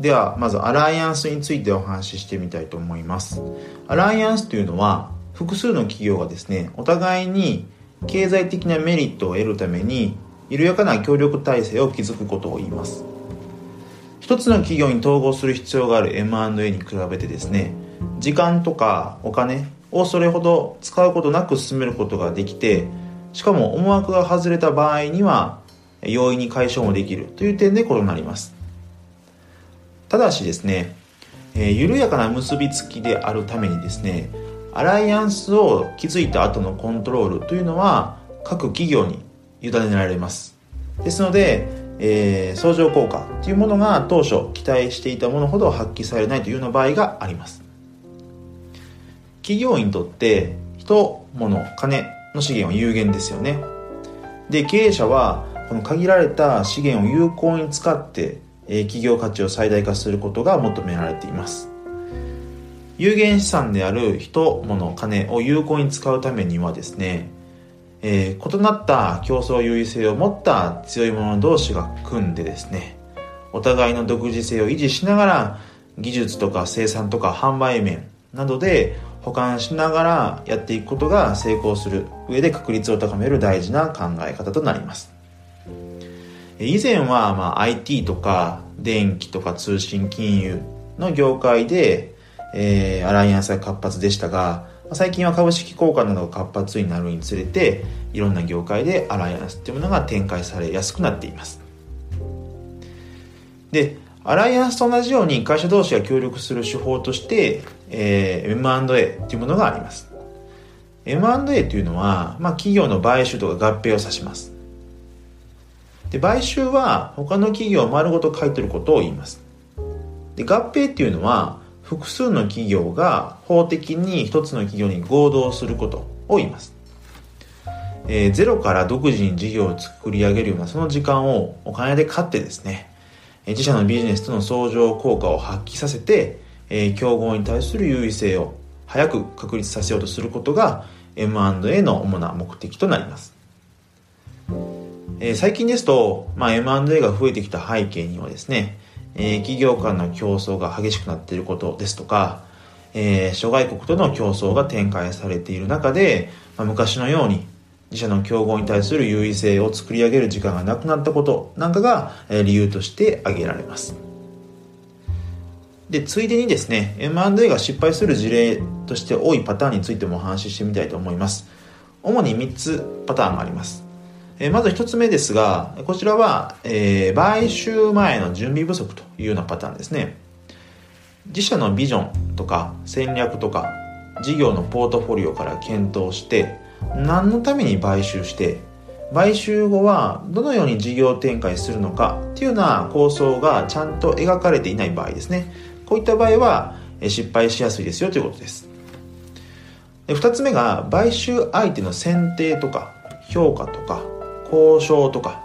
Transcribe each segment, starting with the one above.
ではまずアライアンスについてお話ししてみたいと思います。アライアンスというのは複数の企業がですねお互いに経済的なメリットを得るために緩やかな協力体制を築くことを言います。一つの企業に統合する必要がある M&A に比べてですね時間とかお金をそれほど使うことなく進めることができてしかも思惑が外れた場合には容易に解消もできるという点で異なります。ただしですね、えー、緩やかな結びつきであるためにですねアライアンスを築いた後のコントロールというのは各企業に委ねられます。ですので、えー、相乗効果というものが当初期待していたものほど発揮されないというような場合があります。企業にとって人物金の資源は有限ですよね。で経営者はこの限られた資源を有効に使って、え、企業価値を最大化することが求められています。有限資産である人物金を有効に使うためにはですねえー、異なった競争優位性を持った強い者同士が組んでですねお互いの独自性を維持しながら技術とか生産とか販売面などで保管しながらやっていくことが成功する上で確率を高める大事な考え方となります。以前はまあ IT とか電気とか通信金融の業界で、えー、アライアンスが活発でしたが最近は株式交換などが活発になるにつれていろんな業界でアライアンスっていうものが展開されやすくなっています。でアライアンスと同じように会社同士が協力する手法として、えー、M&A というものがあります。M&A というのは、まあ、企業の買収とか合併を指します。で買収は他の企業を丸ごと買い取ることを言いますで合併っていうのは複数の企業が法的に一つの企業に合同することを言います。えー、ゼロから独自に事業を作り上げるようなその時間をお金で買ってですね、自社のビジネスとの相乗効果を発揮させて、えー、競合に対する優位性を早く確立させようとすることが M&A の主な目的となります。えー、最近ですと、まあ、M&A が増えてきた背景にはですね、えー、企業間の競争が激しくなっていることですとか、えー、諸外国との競争が展開されている中で、まあ、昔のように自社の競合に対する優位性を作り上げる時間がなくなったことなんかが、え、理由として挙げられます。で、ついでにですね、M&A が失敗する事例として多いパターンについてもお話ししてみたいと思います。主に3つパターンがあります。えまず一つ目ですが、こちらは、えー、買収前の準備不足というようなパターンですね。自社のビジョンとか戦略とか事業のポートフォリオから検討して何のために買収して買収後はどのように事業展開するのかっていうような構想がちゃんと描かれていない場合ですねこういった場合は失敗しやすいですよということですで2つ目が買収相手の選定とか評価とか交渉とか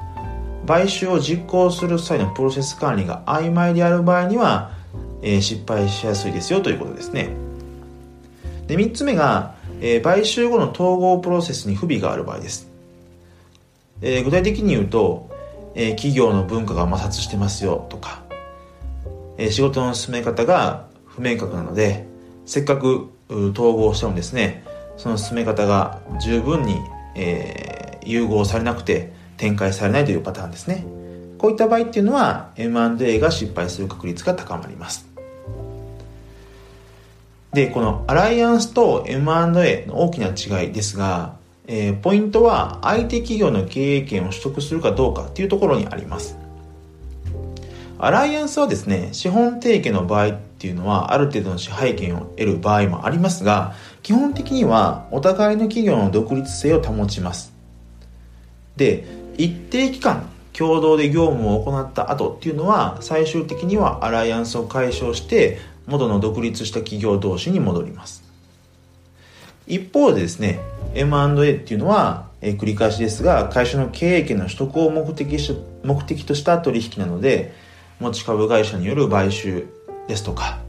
買収を実行する際のプロセス管理が曖昧である場合には、えー、失敗しやすいですよということですね。で3つ目が、えー、買収後の統合プロセスに不備がある場合です、えー、具体的に言うと、え企業の文化が摩擦してますよとか、え仕事の進め方が不明確なのでせっかく統合してもですね。その進め方が十分に、え融合されなくて展開されないというパターンですね。こういった場合っていうのは M&A が失敗する確率が高まります。で、このアライアンスと M&A の大きな違いですが、えー、ポイントは相手企業の経営権を取得するかどうかっていうところにあります。アライアンスはですね、資本提携の場合っていうのはある程度の支配権を得る場合もありますが、基本的にはお互いの企業の独立性を保ちます。で一定期間共同で業務を行った後っていうのは最終的にはアライアンスを解消して元の独立した企業同士に戻ります。一方でですね M&A っていうのは、え、繰り返しですが会社の経営権の取得を目的し目的とした取引なので持ち株会社による買収ですとか、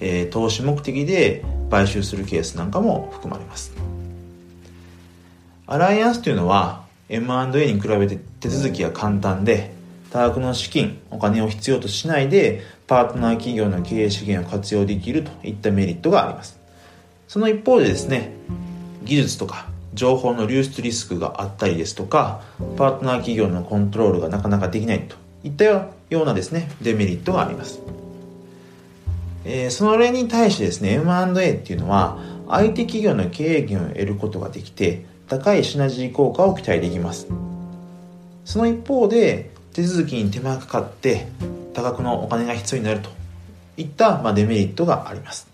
えー、投資目的で買収するケースなんかも含まれます。アライアンスというのは M&A に比べて手続きが簡単で多額の資金、お金を必要としないで、パートナー企業の経営資源を活用できるといったメリットがあります。その一方でですね、技術とか情報の流出リスクがあったりですとか、パートナー企業のコントロールがなかなかできないといったようなですね、デメリットがあります。えー、その例に対してですね、M&A っていうのは、相手企業の経営権を得ることができて、高いシナジー効果を期待できます。その一方で、手続きに手間がかかって多額のお金が必要になるといった、ま、デメリットがあります。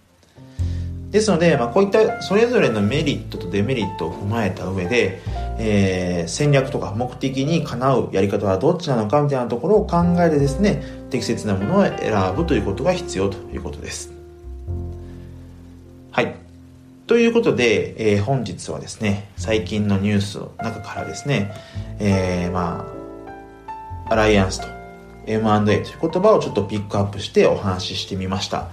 ですので、まあ、こういったそれぞれのメリットとデメリットを踏まえた上で、えー、戦略とか目的にかなうやり方はどっちなのかみたいなところを考えてですね、適切なものを選ぶということが必要ということです。はい。ということで、えー、本日はですね、最近のニュースの中からですね、えー、まあ、アライアンスと M&A という言葉をちょっとピックアップしてお話ししてみました。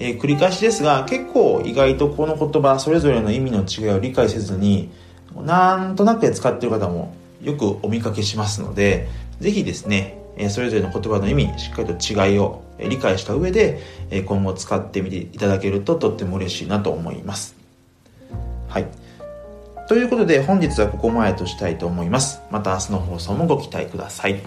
えー、繰り返しですが、結構意外とこの言葉、それぞれの意味の違いを理解せずに、なんとなく使っている方もよくお見かけしますので、ぜひですね、それぞれの言葉の意味、しっかりと違いを理解した上で、今後使ってみていただけるととっても嬉しいなと思います。はい。ということで本日はここまでとしたいと思います。また明日の放送もご期待ください。